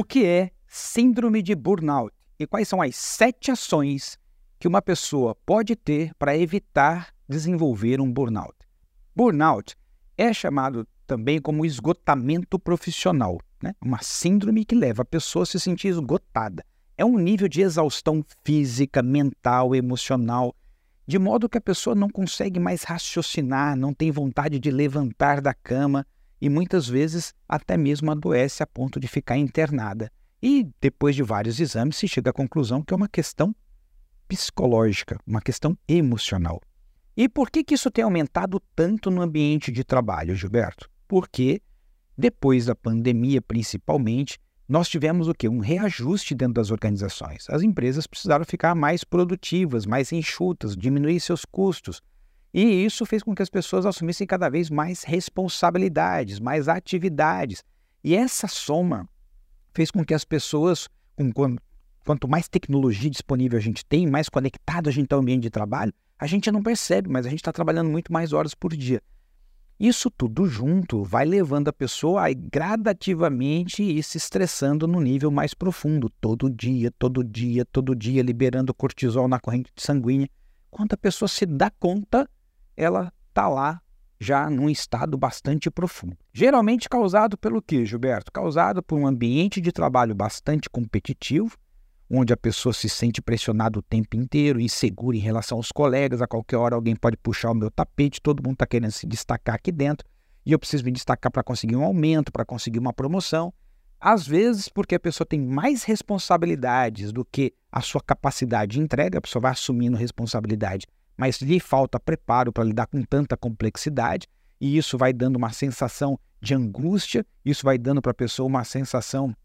O que é síndrome de burnout e quais são as sete ações que uma pessoa pode ter para evitar desenvolver um burnout? Burnout é chamado também como esgotamento profissional, né? uma síndrome que leva a pessoa a se sentir esgotada. É um nível de exaustão física, mental, emocional, de modo que a pessoa não consegue mais raciocinar, não tem vontade de levantar da cama e muitas vezes até mesmo adoece a ponto de ficar internada. E depois de vários exames se chega à conclusão que é uma questão psicológica, uma questão emocional. E por que, que isso tem aumentado tanto no ambiente de trabalho, Gilberto? Porque depois da pandemia, principalmente, nós tivemos o quê? Um reajuste dentro das organizações. As empresas precisaram ficar mais produtivas, mais enxutas, diminuir seus custos. E isso fez com que as pessoas assumissem cada vez mais responsabilidades, mais atividades. E essa soma fez com que as pessoas, com, quanto mais tecnologia disponível a gente tem, mais conectado a gente está ao ambiente de trabalho, a gente não percebe, mas a gente está trabalhando muito mais horas por dia. Isso tudo junto vai levando a pessoa a gradativamente ir se estressando no nível mais profundo, todo dia, todo dia, todo dia, liberando cortisol na corrente sanguínea. Quando a pessoa se dá conta, ela está lá já num estado bastante profundo. Geralmente causado pelo que, Gilberto? Causado por um ambiente de trabalho bastante competitivo, onde a pessoa se sente pressionada o tempo inteiro, insegura em relação aos colegas, a qualquer hora alguém pode puxar o meu tapete, todo mundo está querendo se destacar aqui dentro, e eu preciso me destacar para conseguir um aumento, para conseguir uma promoção. Às vezes, porque a pessoa tem mais responsabilidades do que a sua capacidade de entrega, a pessoa vai assumindo responsabilidade, mas lhe falta preparo para lidar com tanta complexidade, e isso vai dando uma sensação de angústia, isso vai dando para a pessoa uma sensação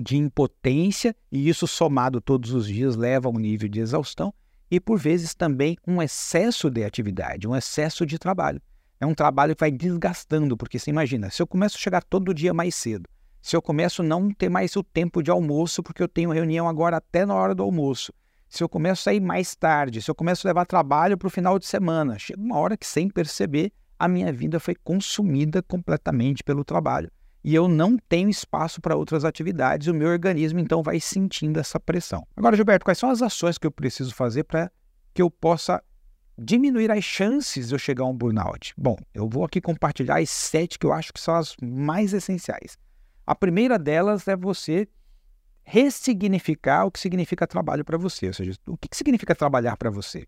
de impotência, e isso somado todos os dias leva a um nível de exaustão e, por vezes, também um excesso de atividade, um excesso de trabalho. É um trabalho que vai desgastando, porque você imagina, se eu começo a chegar todo dia mais cedo, se eu começo a não ter mais o tempo de almoço, porque eu tenho reunião agora até na hora do almoço, se eu começo a sair mais tarde, se eu começo a levar trabalho para o final de semana, chega uma hora que, sem perceber, a minha vida foi consumida completamente pelo trabalho e eu não tenho espaço para outras atividades, o meu organismo então vai sentindo essa pressão. Agora, Gilberto, quais são as ações que eu preciso fazer para que eu possa diminuir as chances de eu chegar a um burnout? Bom, eu vou aqui compartilhar as sete que eu acho que são as mais essenciais. A primeira delas é você ressignificar o que significa trabalho para você, ou seja, o que significa trabalhar para você.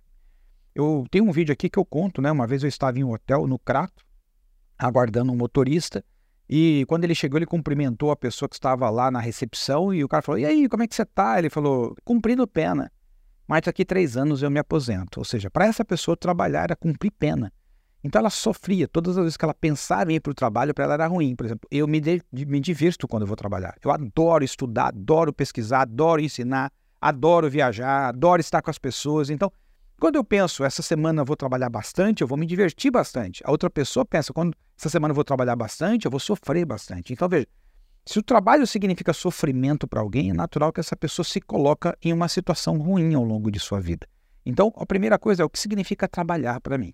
Eu tenho um vídeo aqui que eu conto, né? Uma vez eu estava em um hotel no Crato, aguardando um motorista, e quando ele chegou, ele cumprimentou a pessoa que estava lá na recepção e o cara falou: E aí, como é que você tá? Ele falou: Cumprindo pena. Mas daqui três anos eu me aposento. Ou seja, para essa pessoa trabalhar era cumprir pena. Então ela sofria. Todas as vezes que ela pensava em ir para o trabalho, para ela era ruim. Por exemplo, eu me, de, me divirto quando eu vou trabalhar. Eu adoro estudar, adoro pesquisar, adoro ensinar, adoro viajar, adoro estar com as pessoas. Então, quando eu penso, essa semana eu vou trabalhar bastante, eu vou me divertir bastante. A outra pessoa pensa, quando essa semana eu vou trabalhar bastante, eu vou sofrer bastante. Então, veja, se o trabalho significa sofrimento para alguém, é natural que essa pessoa se coloque em uma situação ruim ao longo de sua vida. Então, a primeira coisa é o que significa trabalhar para mim.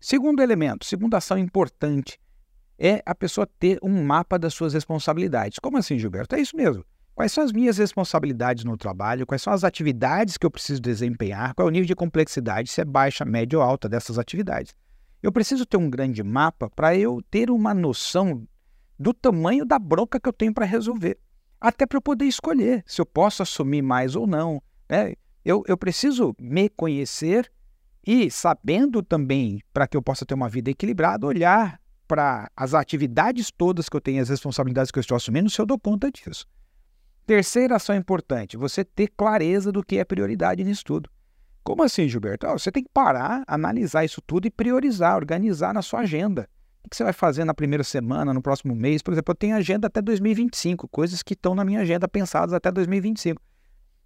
Segundo elemento, segunda ação importante, é a pessoa ter um mapa das suas responsabilidades. Como assim, Gilberto? É isso mesmo. Quais são as minhas responsabilidades no trabalho? Quais são as atividades que eu preciso desempenhar? Qual é o nível de complexidade, se é baixa, média ou alta dessas atividades? Eu preciso ter um grande mapa para eu ter uma noção do tamanho da bronca que eu tenho para resolver. Até para eu poder escolher se eu posso assumir mais ou não. Né? Eu, eu preciso me conhecer e, sabendo também, para que eu possa ter uma vida equilibrada, olhar para as atividades todas que eu tenho, as responsabilidades que eu estou assumindo, se eu dou conta disso. Terceira ação importante, você ter clareza do que é prioridade nisso tudo. Como assim, Gilberto? Oh, você tem que parar, analisar isso tudo e priorizar, organizar na sua agenda. O que você vai fazer na primeira semana, no próximo mês? Por exemplo, eu tenho agenda até 2025, coisas que estão na minha agenda pensadas até 2025.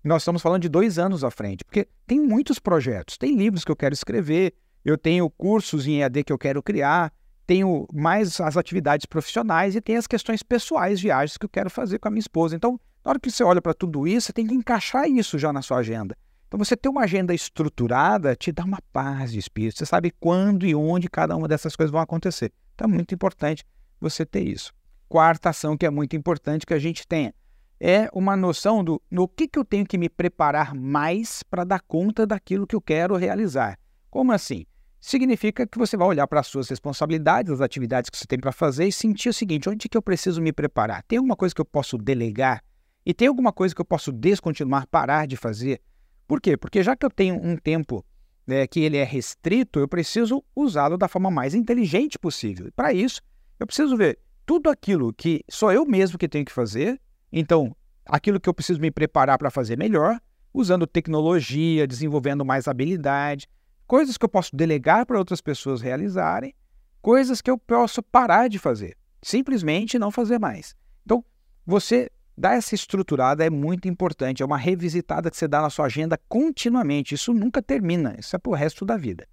Nós estamos falando de dois anos à frente, porque tem muitos projetos, tem livros que eu quero escrever, eu tenho cursos em EAD que eu quero criar, tenho mais as atividades profissionais e tem as questões pessoais, viagens que eu quero fazer com a minha esposa. Então, na hora que você olha para tudo isso, você tem que encaixar isso já na sua agenda. Então, você ter uma agenda estruturada te dá uma paz de espírito. Você sabe quando e onde cada uma dessas coisas vão acontecer. Então, é muito importante você ter isso. Quarta ação que é muito importante que a gente tenha é uma noção do no que, que eu tenho que me preparar mais para dar conta daquilo que eu quero realizar. Como assim? Significa que você vai olhar para as suas responsabilidades, as atividades que você tem para fazer e sentir o seguinte: onde que eu preciso me preparar? Tem alguma coisa que eu posso delegar? E tem alguma coisa que eu posso descontinuar, parar de fazer? Por quê? Porque já que eu tenho um tempo né, que ele é restrito, eu preciso usá-lo da forma mais inteligente possível. Para isso, eu preciso ver tudo aquilo que sou eu mesmo que tenho que fazer, então, aquilo que eu preciso me preparar para fazer melhor, usando tecnologia, desenvolvendo mais habilidade, coisas que eu posso delegar para outras pessoas realizarem, coisas que eu posso parar de fazer, simplesmente não fazer mais. Então, você dar essa estruturada é muito importante, é uma revisitada que você dá na sua agenda continuamente. Isso nunca termina, isso é para o resto da vida.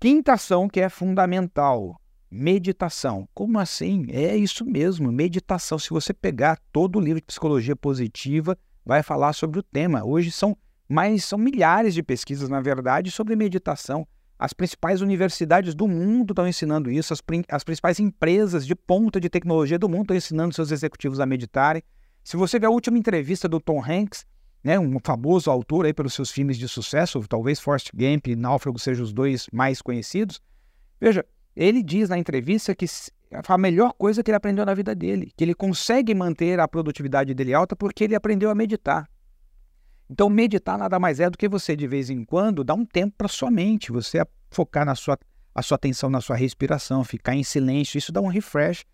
Quinta ação que é fundamental: meditação. Como assim? É isso mesmo, meditação. Se você pegar todo o livro de psicologia positiva, vai falar sobre o tema. Hoje são mas são milhares de pesquisas, na verdade, sobre meditação. As principais universidades do mundo estão ensinando isso, as, as, principais empresas de ponta de tecnologia do mundo estão ensinando seus executivos a meditarem. Se você ver a última entrevista do Tom Hanks, né, um famoso autor aí pelos seus filmes de sucesso, talvez Forrest Gump e Náufrago sejam os dois mais conhecidos, veja, ele diz na entrevista que a melhor coisa que ele aprendeu na vida dele, que ele consegue manter a produtividade dele alta porque ele aprendeu a meditar. Então, meditar nada mais é do que você, de vez em quando, dar um tempo para sua mente, você focar na sua, a sua atenção na sua respiração, ficar em silêncio. Isso dá um refresh.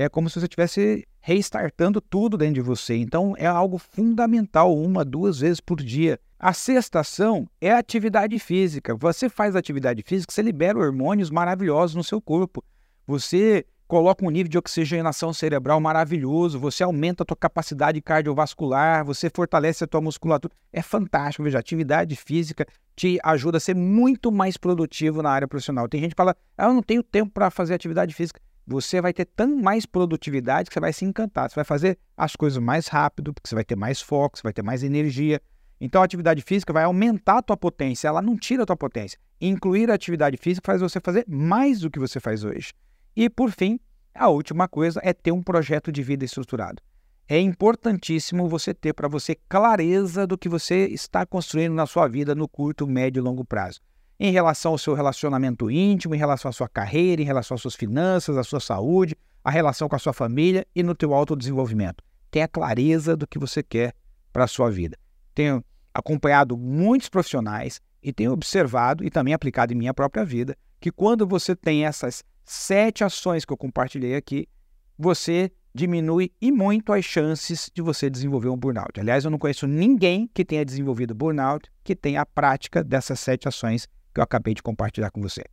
É como se você estivesse restartando tudo dentro de você. Então, é algo fundamental, uma, duas vezes por dia. A sexta ação é a atividade física. Você faz atividade física, você libera hormônios maravilhosos no seu corpo. Você coloca um nível de oxigenação cerebral maravilhoso, você aumenta a tua capacidade cardiovascular, você fortalece a tua musculatura. É fantástico, veja, atividade física te ajuda a ser muito mais produtivo na área profissional. Tem gente que fala, ah, eu não tenho tempo para fazer atividade física. Você vai ter tão mais produtividade que você vai se encantar. Você vai fazer as coisas mais rápido, porque você vai ter mais foco, você vai ter mais energia. Então a atividade física vai aumentar a tua potência, ela não tira a tua potência. Incluir a atividade física faz você fazer mais do que você faz hoje. E, por fim, a última coisa é ter um projeto de vida estruturado. É importantíssimo você ter para você clareza do que você está construindo na sua vida no curto, médio e longo prazo. Em relação ao seu relacionamento íntimo, em relação à sua carreira, em relação às suas finanças, à sua saúde, a relação com a sua família e no teu autodesenvolvimento. Tenha clareza do que você quer para a sua vida. Tenho acompanhado muitos profissionais e tenho observado e também aplicado em minha própria vida que quando você tem essas sete ações que eu compartilhei aqui, você diminui e muito as chances de você desenvolver um burnout. Aliás, eu não conheço ninguém que tenha desenvolvido burnout que tenha a prática dessas sete ações que eu acabei de compartilhar com você.